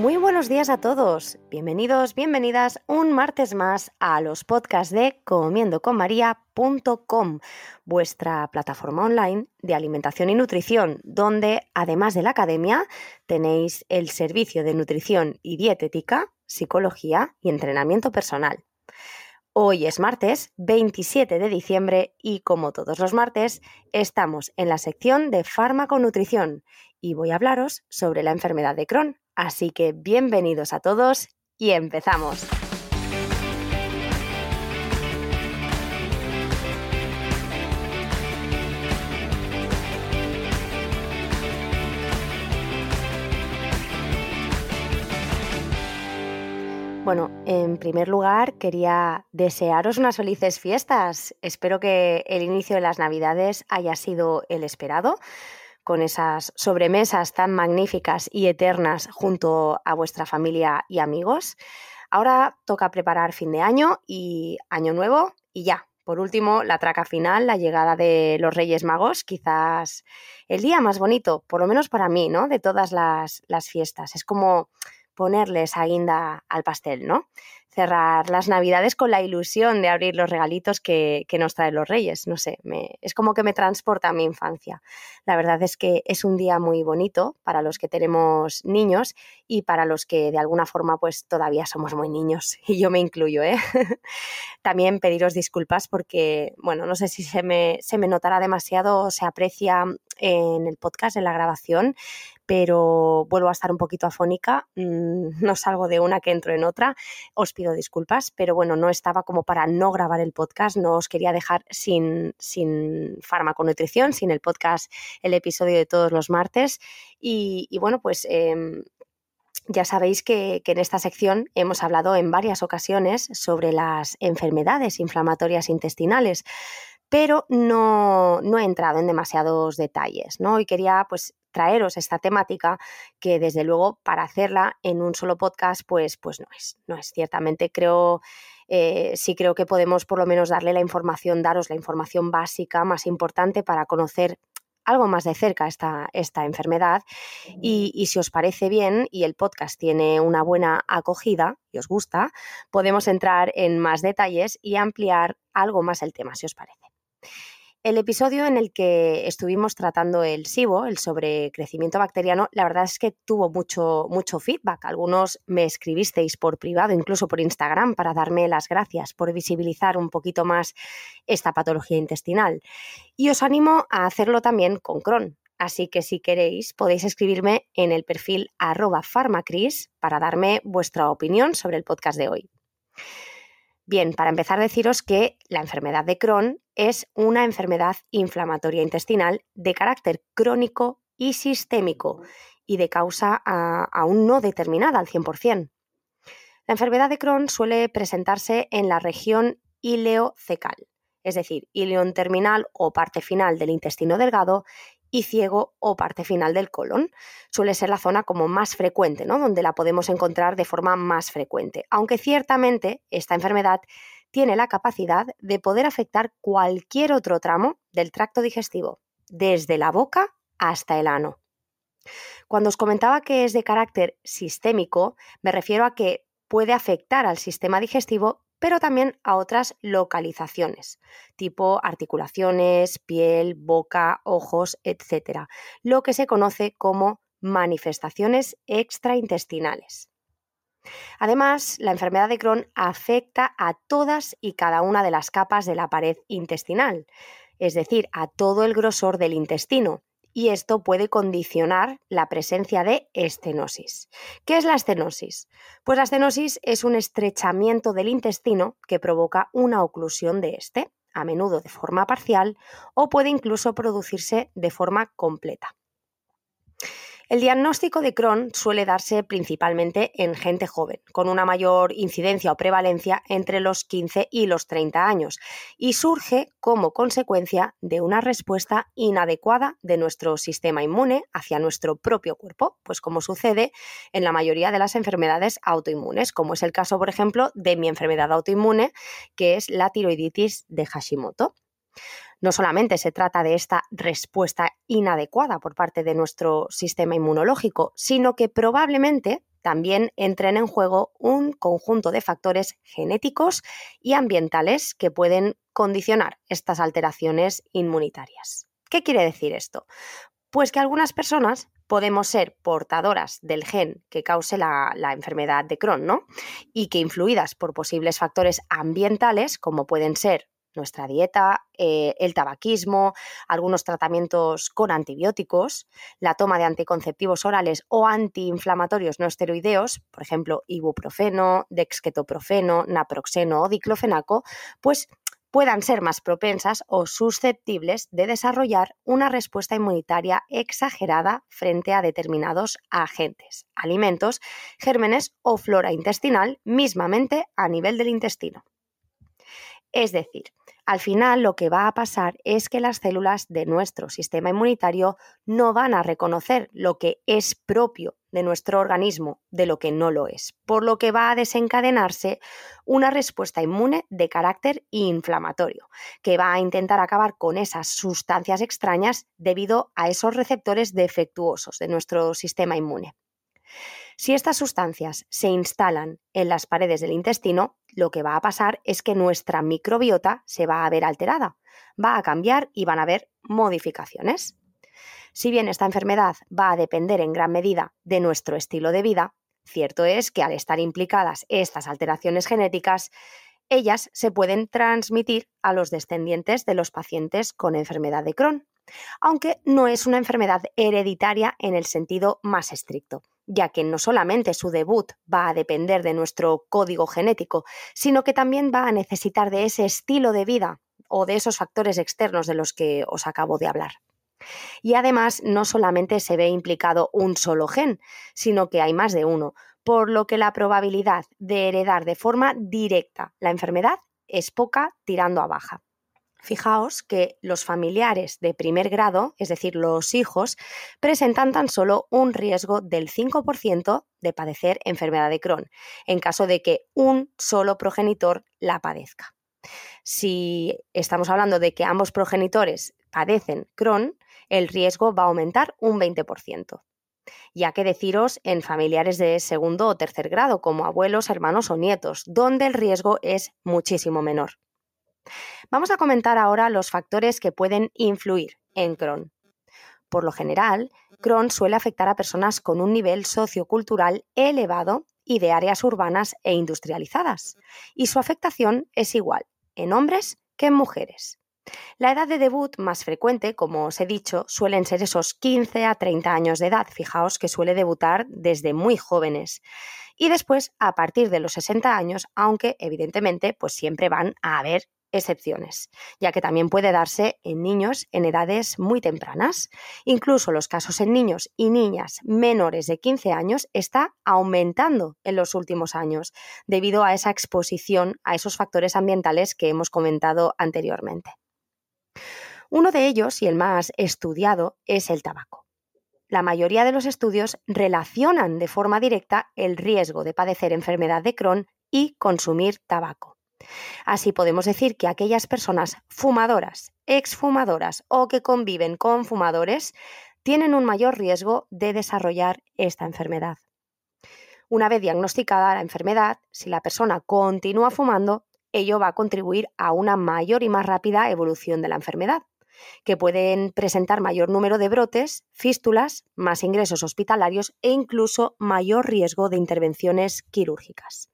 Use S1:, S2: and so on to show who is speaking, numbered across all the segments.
S1: Muy buenos días a todos. Bienvenidos, bienvenidas un martes más a los podcasts de comiendoconmaria.com, vuestra plataforma online de alimentación y nutrición, donde además de la academia tenéis el servicio de nutrición y dietética, psicología y entrenamiento personal. Hoy es martes 27 de diciembre y como todos los martes estamos en la sección de fármaco nutrición y voy a hablaros sobre la enfermedad de Crohn Así que bienvenidos a todos y empezamos. Bueno, en primer lugar quería desearos unas felices fiestas. Espero que el inicio de las Navidades haya sido el esperado con esas sobremesas tan magníficas y eternas junto a vuestra familia y amigos. Ahora toca preparar fin de año y año nuevo y ya. Por último, la traca final, la llegada de los Reyes Magos, quizás el día más bonito, por lo menos para mí, ¿no? De todas las, las fiestas. Es como ponerles esa guinda al pastel, ¿no? Cerrar las navidades con la ilusión de abrir los regalitos que, nos traen los reyes. No sé, es como que me transporta a mi infancia. La verdad es que es un día muy bonito para los que tenemos niños y para los que de alguna forma pues todavía somos muy niños y yo me incluyo. ¿eh? También pediros disculpas porque, bueno, no sé si se me, se me notará demasiado o se aprecia en el podcast, en la grabación, pero vuelvo a estar un poquito afónica, no salgo de una que entro en otra, os pido disculpas, pero bueno, no estaba como para no grabar el podcast, no os quería dejar sin, sin nutrición, sin el podcast, el episodio de todos los martes y, bueno, pues... Em, ya sabéis que, en esta sección hemos hablado en varias ocasiones sobre las enfermedades inflamatorias intestinales, pero no, no, he entrado en demasiados detalles, ¿no? Y quería pues traeros esta temática que desde luego para hacerla en un solo podcast pues, pues no es, no es ciertamente creo eh, sí creo que podemos por lo menos darle la información, daros la información básica más importante para conocer algo más de cerca esta, esta enfermedad y, y, si os parece bien y el podcast tiene una buena acogida y os gusta, podemos entrar en más detalles y ampliar algo más el tema, si os parece. El episodio en el que estuvimos tratando el SIBO, el sobrecrecimiento bacteriano, la verdad es que tuvo mucho, mucho feedback. Algunos me escribisteis por privado, incluso por Instagram, para darme las gracias por visibilizar un poquito más esta patología intestinal. Y os animo a hacerlo también con Crohn. Así que si queréis podéis escribirme en el perfil arroba farmacris para darme vuestra opinión sobre el podcast de hoy. Bien, para empezar, deciros que la enfermedad de Crohn es una enfermedad inflamatoria intestinal de carácter crónico y sistémico y de causa aún no determinada al 100%. La enfermedad de Crohn suele presentarse en la región ileocecal, es decir, ileón terminal o parte final del intestino delgado y ciego o parte final del colon. Suele ser la zona como más frecuente, ¿no? donde la podemos encontrar de forma más frecuente, aunque ciertamente esta enfermedad tiene la capacidad de poder afectar cualquier otro tramo del tracto digestivo, desde la boca hasta el ano. Cuando os comentaba que es de carácter sistémico, me refiero a que puede afectar al sistema digestivo pero también a otras localizaciones, tipo articulaciones, piel, boca, ojos, etc., lo que se conoce como manifestaciones extraintestinales. Además, la enfermedad de Crohn afecta a todas y cada una de las capas de la pared intestinal, es decir, a todo el grosor del intestino, y esto puede condicionar la presencia de estenosis. ¿Qué es la estenosis? Pues la estenosis es un estrechamiento del intestino que provoca una oclusión de este, a menudo de forma parcial o puede incluso producirse de forma completa. El diagnóstico de Crohn suele darse principalmente en gente joven, con una mayor incidencia o prevalencia entre los 15 y los 30 años, y surge como consecuencia de una respuesta inadecuada de nuestro sistema inmune hacia nuestro propio cuerpo, pues como sucede en la mayoría de las enfermedades autoinmunes, como es el caso, por ejemplo, de mi enfermedad autoinmune, que es la tiroiditis de Hashimoto. No solamente se trata de esta respuesta inadecuada por parte de nuestro sistema inmunológico, sino que probablemente también entren en juego un conjunto de factores genéticos y ambientales que pueden condicionar estas alteraciones inmunitarias. ¿Qué quiere decir esto? Pues que algunas personas podemos ser portadoras del gen que cause la, enfermedad de Crohn, ¿no? Y que influidas por posibles factores ambientales, como pueden ser nuestra dieta, eh, el tabaquismo, algunos tratamientos con antibióticos, la toma de anticonceptivos orales o antiinflamatorios no esteroideos, por ejemplo, ibuprofeno, dexketoprofeno, naproxeno o diclofenaco, pues puedan ser más propensas o susceptibles de desarrollar una respuesta inmunitaria exagerada frente a determinados agentes, alimentos, gérmenes o flora intestinal, mismamente a nivel del intestino. Es decir, al final lo que va a pasar es que las células de nuestro sistema inmunitario no van a reconocer lo que es propio de nuestro organismo de lo que no lo es, por lo que va a desencadenarse una respuesta inmune de carácter inflamatorio, que va a intentar acabar con esas sustancias extrañas debido a esos receptores defectuosos de nuestro sistema inmune. Si estas sustancias se instalan en las paredes del intestino, lo que va a pasar es que nuestra microbiota se va a ver alterada, va a cambiar y van a haber modificaciones. Si bien esta enfermedad va a depender en gran medida de nuestro estilo de vida, cierto es que al estar implicadas estas alteraciones genéticas, ellas se pueden transmitir a los descendientes de los pacientes con enfermedad de Crohn, aunque no es una enfermedad hereditaria en el sentido más estricto ya que no solamente su debut va a depender de nuestro código genético, sino que también va a necesitar de ese estilo de vida o de esos factores externos de los que os acabo de hablar. Y además no solamente se ve implicado un solo gen, sino que hay más de uno, por lo que la probabilidad de heredar de forma directa la enfermedad es poca tirando a baja. Fijaos que los familiares de primer grado, es decir, los hijos, presentan tan solo un riesgo del 5% de padecer enfermedad de Crohn, en caso de que un solo progenitor la padezca. Si estamos hablando de que ambos progenitores padecen Crohn, el riesgo va a aumentar un 20%. Ya que deciros en familiares de segundo o tercer grado, como abuelos, hermanos o nietos, donde el riesgo es muchísimo menor. Vamos a comentar ahora los factores que pueden influir en Crohn. Por lo general, Crohn suele afectar a personas con un nivel sociocultural elevado y de áreas urbanas e industrializadas, y su afectación es igual en hombres que en mujeres. La edad de debut más frecuente, como os he dicho, suelen ser esos 15 a 30 años de edad. Fijaos que suele debutar desde muy jóvenes. Y después, a partir de los 60 años, aunque evidentemente, pues siempre van a haber excepciones, ya que también puede darse en niños en edades muy tempranas. Incluso los casos en niños y niñas menores de 15 años está aumentando en los últimos años debido a esa exposición a esos factores ambientales que hemos comentado anteriormente. Uno de ellos, y el más estudiado, es el tabaco. La mayoría de los estudios relacionan de forma directa el riesgo de padecer enfermedad de Crohn y consumir tabaco. Así podemos decir que aquellas personas fumadoras, exfumadoras o que conviven con fumadores tienen un mayor riesgo de desarrollar esta enfermedad. Una vez diagnosticada la enfermedad, si la persona continúa fumando, ello va a contribuir a una mayor y más rápida evolución de la enfermedad. que pueden presentar mayor número de brotes, fístulas, más ingresos hospitalarios e incluso mayor riesgo de intervenciones quirúrgicas.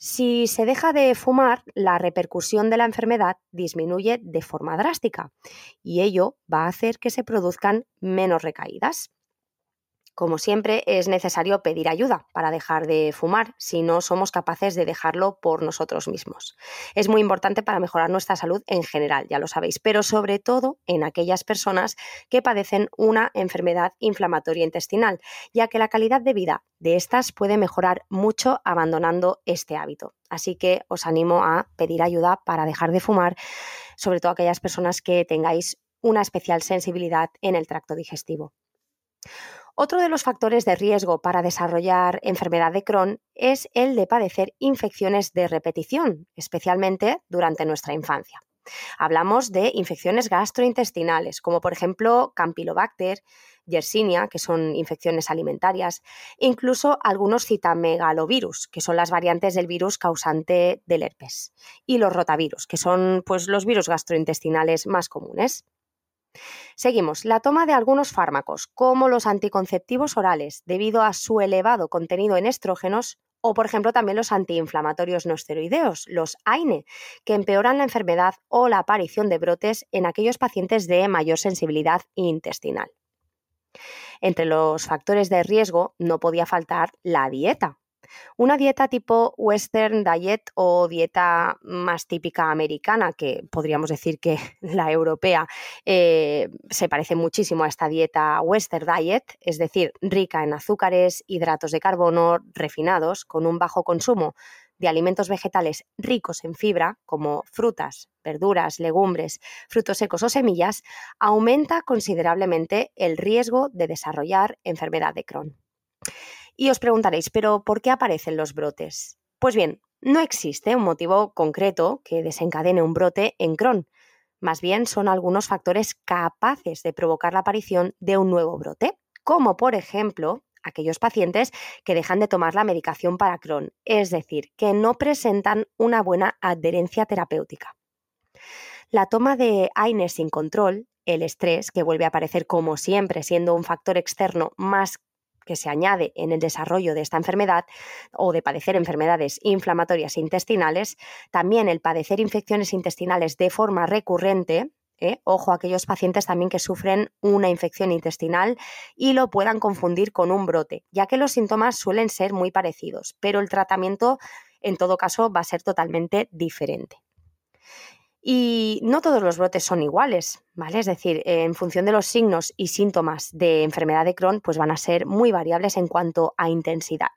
S1: Si se deja de fumar, la repercusión de la enfermedad disminuye de forma drástica y ello va a hacer que se produzcan menos recaídas. Como siempre, es necesario pedir ayuda para dejar de fumar si no somos capaces de dejarlo por nosotros mismos. Es muy importante para mejorar nuestra salud en general, ya lo sabéis, pero sobre todo en aquellas personas que padecen una enfermedad inflamatoria intestinal, ya que la calidad de vida de estas puede mejorar mucho abandonando este hábito. Así que os animo a pedir ayuda para dejar de fumar, sobre todo aquellas personas que tengáis una especial sensibilidad en el tracto digestivo. Otro de los factores de riesgo para desarrollar enfermedad de Crohn es el de padecer infecciones de repetición, especialmente durante nuestra infancia. Hablamos de infecciones gastrointestinales, como por ejemplo Campylobacter, Yersinia, que son infecciones alimentarias, e incluso algunos citamegalovirus, que son las variantes del virus causante del herpes, y los rotavirus, que son pues, los virus gastrointestinales más comunes. Seguimos. La toma de algunos fármacos, como los anticonceptivos orales, debido a su elevado contenido en estrógenos, o por ejemplo también los antiinflamatorios no esteroideos, los AINE, que empeoran la enfermedad o la aparición de brotes en aquellos pacientes de mayor sensibilidad intestinal. Entre los factores de riesgo no podía faltar la dieta. Una dieta tipo Western Diet o dieta más típica americana, que podríamos decir que la europea eh, se parece muchísimo a esta dieta Western Diet, es decir, rica en azúcares, hidratos de carbono refinados, con un bajo consumo de alimentos vegetales ricos en fibra, como frutas, verduras, legumbres, frutos secos o semillas, aumenta considerablemente el riesgo de desarrollar enfermedad de Crohn. Y os preguntaréis, ¿pero por qué aparecen los brotes? Pues bien, no existe un motivo concreto que desencadene un brote en Crohn. Más bien son algunos factores capaces de provocar la aparición de un nuevo brote, como por ejemplo aquellos pacientes que dejan de tomar la medicación para Crohn, es decir, que no presentan una buena adherencia terapéutica. La toma de AINES sin control, el estrés, que vuelve a aparecer como siempre siendo un factor externo más que se añade en el desarrollo de esta enfermedad o de padecer enfermedades inflamatorias intestinales, también el padecer infecciones intestinales de forma recurrente, ¿eh? Ojo a aquellos pacientes también que sufren una infección intestinal y lo puedan confundir con un brote, ya que los síntomas suelen ser muy parecidos, pero el tratamiento en todo caso va a ser totalmente diferente. Y no todos los brotes son iguales, ¿vale? Es decir, en función de los signos y síntomas de enfermedad de Crohn, pues van a ser muy variables en cuanto a intensidad.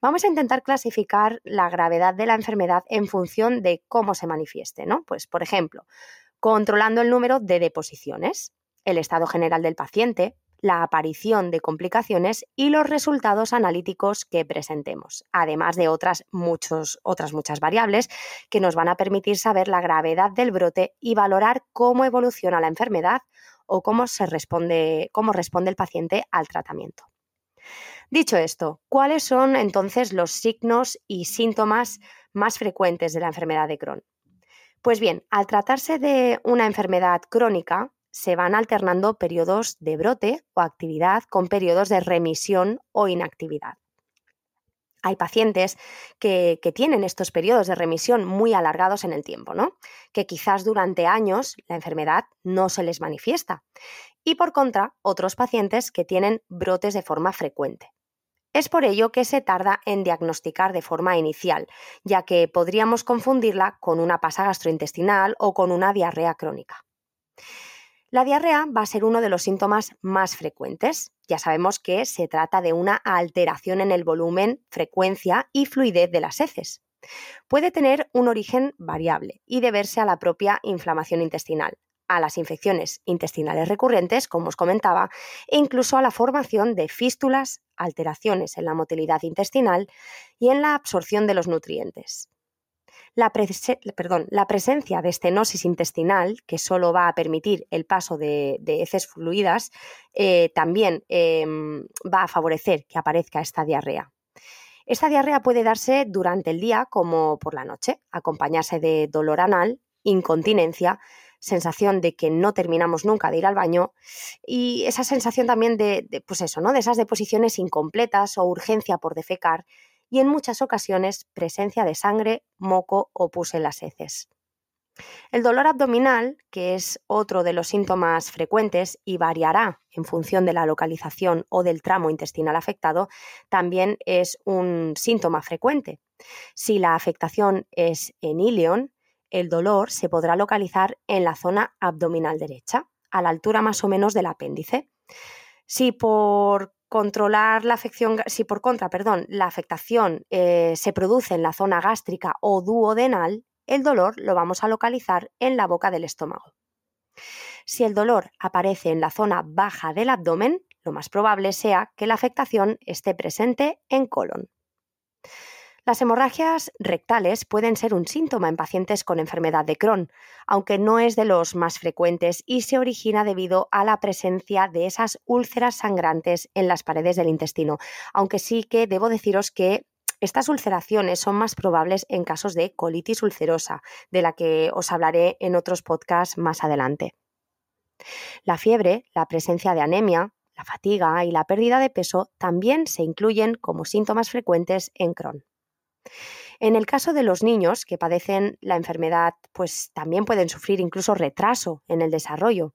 S1: Vamos a intentar clasificar la gravedad de la enfermedad en función de cómo se manifieste, ¿no? Pues, por ejemplo, controlando el número de deposiciones, el estado general del paciente, la aparición de complicaciones y los resultados analíticos que presentemos, además de otras, muchos, otras muchas variables que nos van a permitir saber la gravedad del brote y valorar cómo evoluciona la enfermedad o cómo, se responde, cómo responde el paciente al tratamiento. Dicho esto, ¿cuáles son entonces los signos y síntomas más frecuentes de la enfermedad de Crohn? Pues bien, al tratarse de una enfermedad crónica, se van alternando periodos de brote o actividad con periodos de remisión o inactividad. Hay pacientes que, tienen estos periodos de remisión muy alargados en el tiempo, ¿no? Que quizás durante años la enfermedad no se les manifiesta. Y por contra, otros pacientes que tienen brotes de forma frecuente. Es por ello que se tarda en diagnosticar de forma inicial, ya que podríamos confundirla con una pasa gastrointestinal o con una diarrea crónica. La diarrea va a ser uno de los síntomas más frecuentes. Ya sabemos que se trata de una alteración en el volumen, frecuencia y fluidez de las heces. Puede tener un origen variable y deberse a la propia inflamación intestinal, a las infecciones intestinales recurrentes, como os comentaba, e incluso a la formación de fístulas, alteraciones en la motilidad intestinal y en la absorción de los nutrientes la, presencia de estenosis intestinal, que solo va a permitir el paso de, heces fluidas, eh, también em, va a favorecer que aparezca esta diarrea. Esta diarrea puede darse durante el día como por la noche, acompañarse de dolor anal, incontinencia, sensación de que no terminamos nunca de ir al baño y esa sensación también de, de, pues eso, ¿no? De esas deposiciones incompletas o urgencia por defecar y en muchas ocasiones presencia de sangre, moco o pus en las heces. El dolor abdominal, que es otro de los síntomas frecuentes y variará en función de la localización o del tramo intestinal afectado, también es un síntoma frecuente. Si la afectación es en ilion, el dolor se podrá localizar en la zona abdominal derecha, a la altura más o menos del apéndice. Si por controlar la afección, si por contra, perdón, la afectación eh, se produce en la zona gástrica o duodenal, el dolor lo vamos a localizar en la boca del estómago. Si el dolor aparece en la zona baja del abdomen, lo más probable sea que la afectación esté presente en colon. Las hemorragias rectales pueden ser un síntoma en pacientes con enfermedad de Crohn, aunque no es de los más frecuentes y se origina debido a la presencia de esas úlceras sangrantes en las paredes del intestino, aunque sí que debo deciros que estas ulceraciones son más probables en casos de colitis ulcerosa, de la que os hablaré en otros podcasts más adelante. La fiebre, la presencia de anemia, la fatiga y la pérdida de peso también se incluyen como síntomas frecuentes en Crohn. En el caso de los niños que padecen la enfermedad, pues también pueden sufrir incluso retraso en el desarrollo.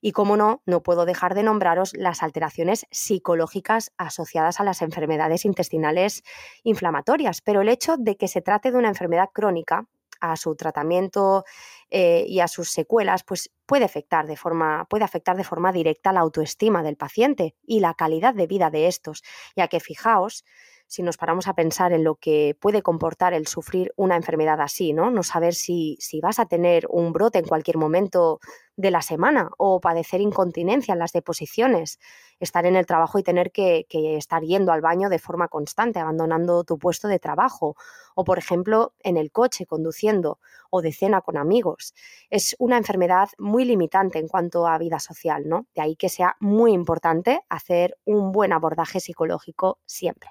S1: Y como no, no puedo dejar de nombraros las alteraciones psicológicas asociadas a las enfermedades intestinales inflamatorias, pero el hecho de que se trate de una enfermedad crónica, a su tratamiento eh, y a sus secuelas, pues puede afectar, de forma, puede afectar de forma directa la autoestima del paciente y la calidad de vida de estos, ya que fijaos, si nos paramos a pensar en lo que puede comportar el sufrir una enfermedad así, ¿no? No saber si, si vas a tener un brote en cualquier momento de la semana o padecer incontinencia en las deposiciones, estar en el trabajo y tener que, que, estar yendo al baño de forma constante, abandonando tu puesto de trabajo, o por ejemplo en el coche conduciendo o de cena con amigos. Es una enfermedad muy limitante en cuanto a vida social, ¿no? De ahí que sea muy importante hacer un buen abordaje psicológico siempre.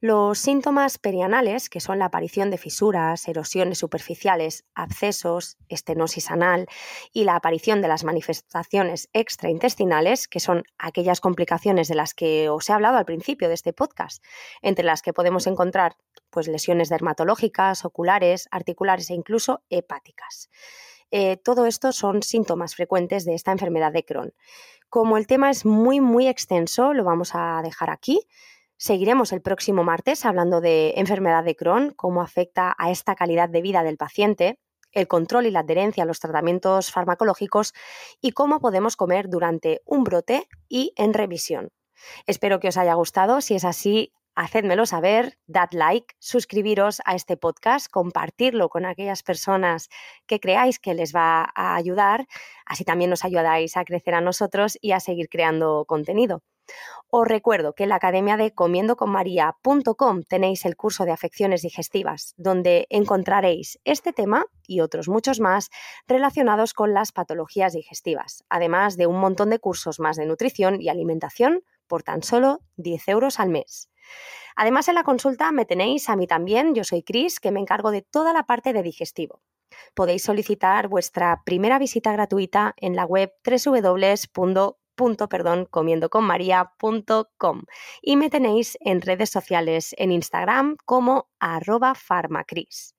S1: Los síntomas perianales, que son la aparición de fisuras, erosiones superficiales, abscesos, estenosis anal y la aparición de las manifestaciones extraintestinales, que son aquellas complicaciones de las que os he hablado al principio de este podcast, entre las que podemos encontrar pues, lesiones dermatológicas, oculares, articulares e incluso hepáticas. Eh, todo esto son síntomas frecuentes de esta enfermedad de Crohn. Como el tema es muy, muy extenso, lo vamos a dejar aquí. Seguiremos el próximo martes hablando de enfermedad de Crohn, cómo afecta a esta calidad de vida del paciente, el control y la adherencia a los tratamientos farmacológicos y cómo podemos comer durante un brote y en revisión. Espero que os haya gustado. Si es así, hacedmelo saber, dad like, suscribiros a este podcast, compartirlo con aquellas personas que creáis que les va a ayudar. Así también nos ayudáis a crecer a nosotros y a seguir creando contenido. Os recuerdo que en la academia de comiendoconmaria.com tenéis el curso de afecciones digestivas, donde encontraréis este tema y otros muchos más relacionados con las patologías digestivas, además de un montón de cursos más de nutrición y alimentación por tan solo 10 euros al mes. Además, en la consulta me tenéis a mí también, yo soy Cris, que me encargo de toda la parte de digestivo. Podéis solicitar vuestra primera visita gratuita en la web www perdón, comiendoconmaria.com y me tenéis en redes sociales en Instagram como arroba farmacris.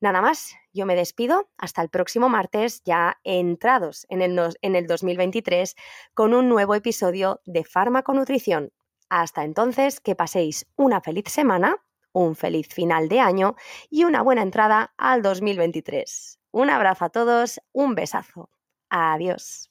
S1: Nada más, yo me despido hasta el próximo martes, ya entrados en el, en el 2023, con un nuevo episodio de Farmaconutrición. Hasta entonces, que paséis una feliz semana, un feliz final de año y una buena entrada al 2023. Un abrazo a todos, un besazo. Adiós.